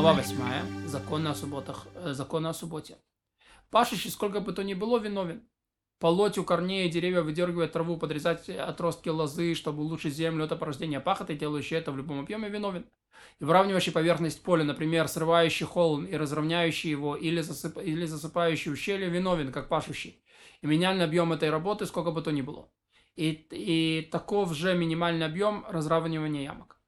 Глава 8. Законы о, субботах, э, законы о субботе. Пашущий, сколько бы то ни было, виновен. Полоть у корней деревья, выдергивать траву, подрезать отростки лозы, чтобы улучшить землю, это порождение пахоты, делающий это в любом объеме, виновен. И выравнивающий поверхность поля, например, срывающий холм и разровняющий его, или, засып... или засыпающий ущелье, виновен, как пашущий. И минимальный объем этой работы, сколько бы то ни было. И, и таков же минимальный объем разравнивания ямок.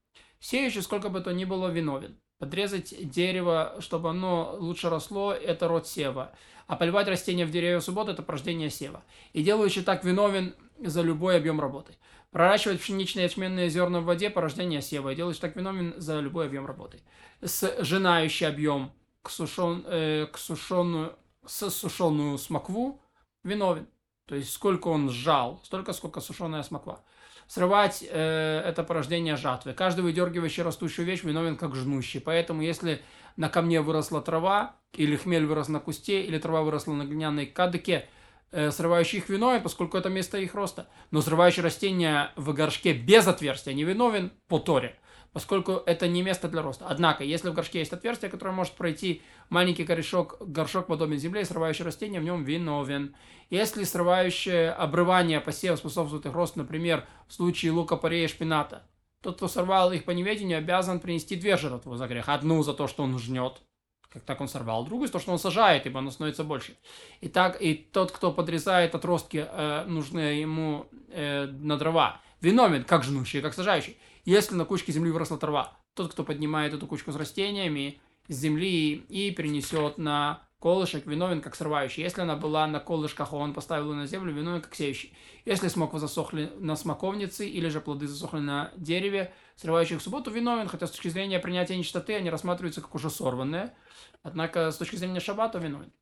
Сеющий, сколько бы то ни было, виновен. Подрезать дерево, чтобы оно лучше росло, это род сева. А поливать растения в деревья в субботу – это порождение сева. И делающий так виновен за любой объем работы. Проращивать пшеничные ячменные зерна в воде – порождение сева. И делающий так виновен за любой объем работы. Сжинающий объем к, сушен, э, к сушеную, сушеную смокву виновен. То есть сколько он сжал, столько, сколько сушеная смоква. Срывать э, это порождение жатвы. Каждый выдергивающий растущую вещь виновен как жнущий. Поэтому если на камне выросла трава, или хмель вырос на кусте, или трава выросла на глиняной кадыке, э, срывающий их виновен, поскольку это место их роста. Но срывающий растение в горшке без отверстия не виновен по Торе поскольку это не место для роста. Однако, если в горшке есть отверстие, которое может пройти маленький корешок, горшок подобен земле, и срывающий растение в нем виновен. Если срывающее обрывание посева способствует их росту, например, в случае лука, порея, шпината, тот, кто сорвал их по неведению, обязан принести две жертвы за грех. Одну за то, что он жнет, как так он сорвал, другую за то, что он сажает, ибо оно становится больше. И так, и тот, кто подрезает отростки, э, нужные ему э, на дрова, виновен, как жнущий, как сажающий. Если на кучке земли выросла трава, тот, кто поднимает эту кучку с растениями с земли и перенесет на колышек, виновен как срывающий. Если она была на колышках, а он поставил ее на землю, виновен как сеющий. Если смоквы засохли на смоковнице или же плоды засохли на дереве, срывающий в субботу, виновен, хотя с точки зрения принятия нечистоты они рассматриваются как уже сорванные. Однако с точки зрения шаббата виновен.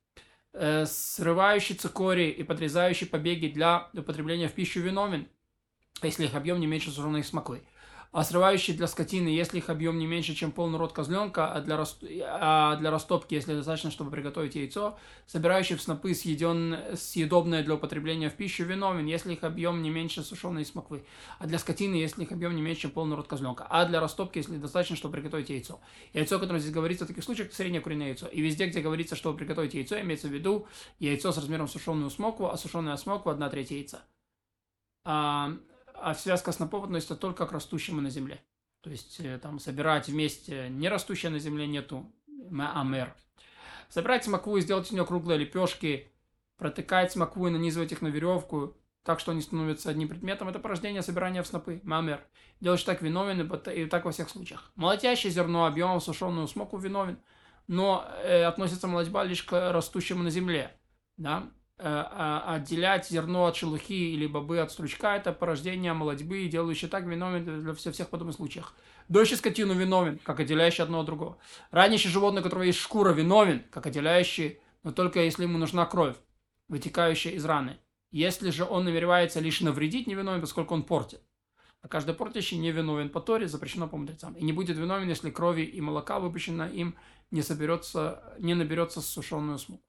Э, срывающий цикорий и подрезающий побеги для употребления в пищу виновен, если их объем не меньше суженой смоклы а срывающие для скотины, если их объем не меньше, чем полный рот козленка, а для, раст... а для растопки, если достаточно, чтобы приготовить яйцо, собирающий в снопы съеден... съедобное для употребления в пищу виновен, если их объем не меньше сушеной смоквы, а для скотины, если их объем не меньше, чем полный рот козленка, а для растопки, если достаточно, чтобы приготовить яйцо. Яйцо, о котором здесь говорится в таких случаях, это среднее куриное яйцо. И везде, где говорится, чтобы приготовить яйцо, имеется в виду яйцо с размером сушеную смокву, а сушеная смоква одна треть яйца. А, а связка снопов относится только к растущему на земле. То есть э, там собирать вместе не растущее на земле нету амер. Собирать смокву и сделать из нее круглые лепешки, протыкать смокву и нанизывать их на веревку, так что они становятся одним предметом, это порождение собирания в снопы, мамер. Делаешь так виновен, и так во всех случаях. Молотящее зерно объемом сушеную смоку виновен, но э, относится молодьба лишь к растущему на земле. Да? Э, а, отделять зерно от шелухи или бобы от стручка – это порождение молодьбы, делающий так виновен для всех, всех подобных случаях. Дойщий скотину виновен, как отделяющий одно от другого. Ранящий животное, у которого есть шкура, виновен, как отделяющий, но только если ему нужна кровь, вытекающая из раны. Если же он намеревается лишь навредить, не виновен, поскольку он портит. А каждый портящий не виновен по Торе, запрещено по мудрецам. И не будет виновен, если крови и молока, выпущено им, не, соберется, не наберется сушеную смуку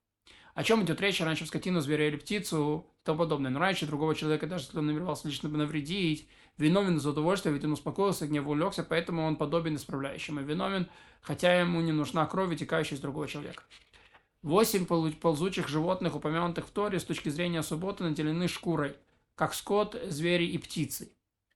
о чем идет речь, раньше в скотину, зверя или птицу и тому подобное. Но раньше другого человека, даже если он намеревался лично навредить, виновен за удовольствие, ведь он успокоился, гнев улегся, поэтому он подобен исправляющему. Виновен, хотя ему не нужна кровь, текающая из другого человека. Восемь ползучих животных, упомянутых в Торе, с точки зрения субботы, наделены шкурой, как скот, звери и птицы.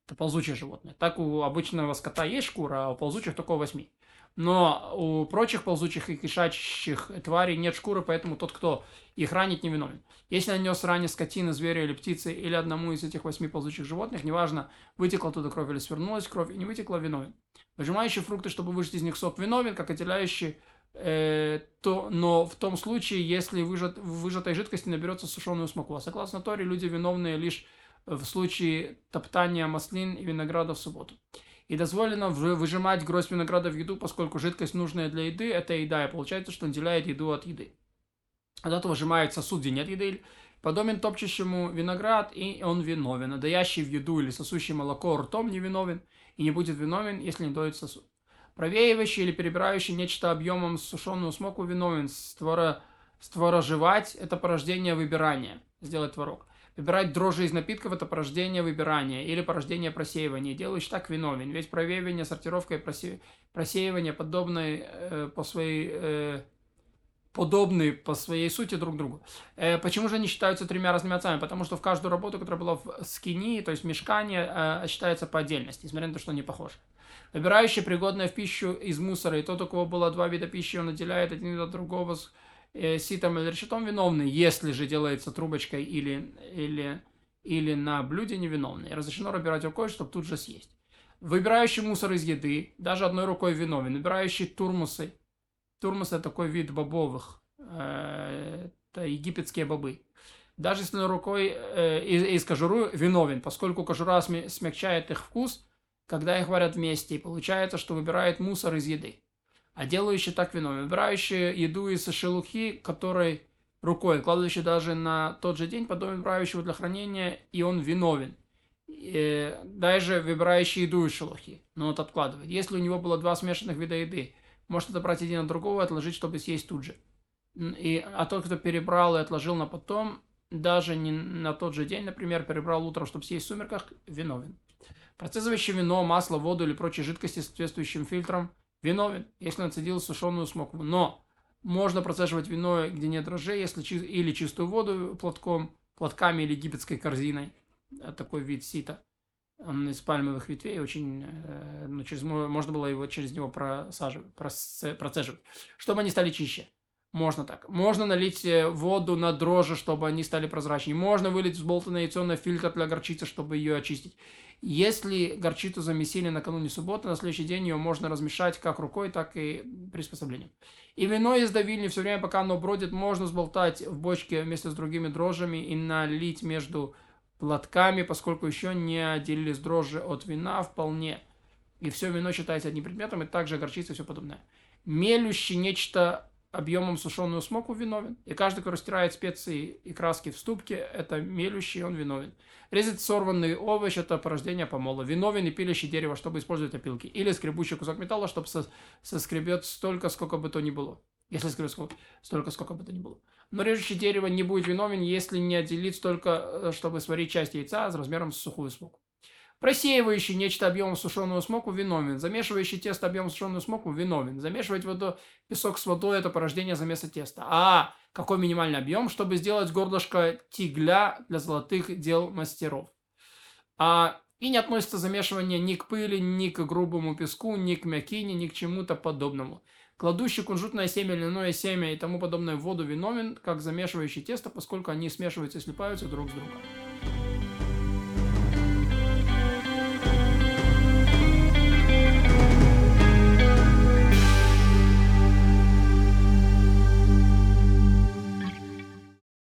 Это ползучие животные. Так у обычного скота есть шкура, а у ползучих только восьми. Но у прочих ползучих и кишачьих тварей нет шкуры, поэтому тот, кто их ранит, не виновен. Если нанес ранее скотины, зверя или птицы, или одному из этих восьми ползучих животных, неважно, вытекла туда кровь или свернулась кровь, и не вытекла, виновен. Выжимающий фрукты, чтобы выжать из них сок, виновен, как отделяющий э, то, но в том случае, если выжат, в выжатой жидкости наберется сушеную смоку. А согласно Торе, люди виновные лишь в случае топтания маслин и винограда в субботу и дозволено выжимать гроздь винограда в еду, поскольку жидкость, нужная для еды, это еда, и получается, что он отделяет еду от еды. От этого выжимает сосуд, где нет еды, подобен топчущему виноград, и он виновен. Дающий в еду или сосущий молоко ртом не виновен, и не будет виновен, если не доит сосуд. Провеивающий или перебирающий нечто объемом сушеную смоку виновен. Створа, створожевать – это порождение выбирания, сделать творог. Выбирать дрожжи из напитков – это порождение выбирания или порождение просеивания. Делающий так виновен. Ведь проявление, сортировка и просе... просеивание подобны э, по своей... Э, подобны по своей сути друг другу. Э, почему же они считаются тремя разными отцами? Потому что в каждую работу, которая была в скини, то есть мешкане, э, считается по отдельности, несмотря на то, что они похожи. Выбирающий пригодное в пищу из мусора, и тот, у кого было два вида пищи, он отделяет один от другого с ситом или решетом виновный, если же делается трубочкой или, или, или на блюде невиновный. Разрешено выбирать рукой, чтобы тут же съесть. Выбирающий мусор из еды, даже одной рукой виновен. Выбирающий турмусы. Турмус это такой вид бобовых. Э, это египетские бобы. Даже если рукой э, из, из кожуры виновен, поскольку кожура смягчает их вкус, когда их варят вместе, и получается, что выбирает мусор из еды а делающий так виновен. Выбирающий еду из шелухи, который рукой, откладывающий даже на тот же день, потом выбирающего для хранения, и он виновен. И даже выбирающий еду из шелухи, но вот откладывает. Если у него было два смешанных вида еды, может отобрать один от другого и отложить, чтобы съесть тут же. И, а тот, кто перебрал и отложил на потом, даже не на тот же день, например, перебрал утром, чтобы съесть в сумерках, виновен. Процессовывающий вино, масло, воду или прочие жидкости с соответствующим фильтром – виновен, если нацедил сушеную смокву. Но можно процеживать вино, где нет дрожжей, если или чистую воду платком, платками или египетской корзиной. Такой вид сита. Он из пальмовых ветвей, очень, э, ну, через, можно было его через него просаживать, процеживать, чтобы они стали чище. Можно так. Можно налить э, воду на дрожжи, чтобы они стали прозрачнее. Можно вылить взболтанное яйцо на фильтр для горчицы, чтобы ее очистить. Если горчицу замесили накануне субботы, на следующий день ее можно размешать как рукой, так и приспособлением. И вино из давильни все время, пока оно бродит, можно сболтать в бочке вместе с другими дрожжами и налить между платками, поскольку еще не отделились дрожжи от вина вполне. И все вино считается одним предметом, и также горчица и все подобное. Мелющий нечто объемом сушеную смоку виновен. И каждый, кто растирает специи и краски в ступке, это мелющий, он виновен. Резать сорванный овощ – это порождение помола. Виновен и пилящий дерево, чтобы использовать опилки. Или скребущий кусок металла, чтобы со соскребет столько, сколько бы то ни было. Если скребет столько, сколько бы то ни было. Но режущий дерево не будет виновен, если не отделит столько, э, чтобы сварить часть яйца с размером с сухую смоку. Просеивающий нечто объемом сушеную смоку виновен. Замешивающий тесто объемом сушеную смоку виновен. Замешивать воду, песок с водой – это порождение замеса теста. А какой минимальный объем, чтобы сделать горлышко тигля для золотых дел мастеров? А, и не относится замешивание ни к пыли, ни к грубому песку, ни к мякине, ни к чему-то подобному. Кладущий кунжутное семя, льняное семя и тому подобное в воду виновен, как замешивающий тесто, поскольку они смешиваются и слипаются друг с другом.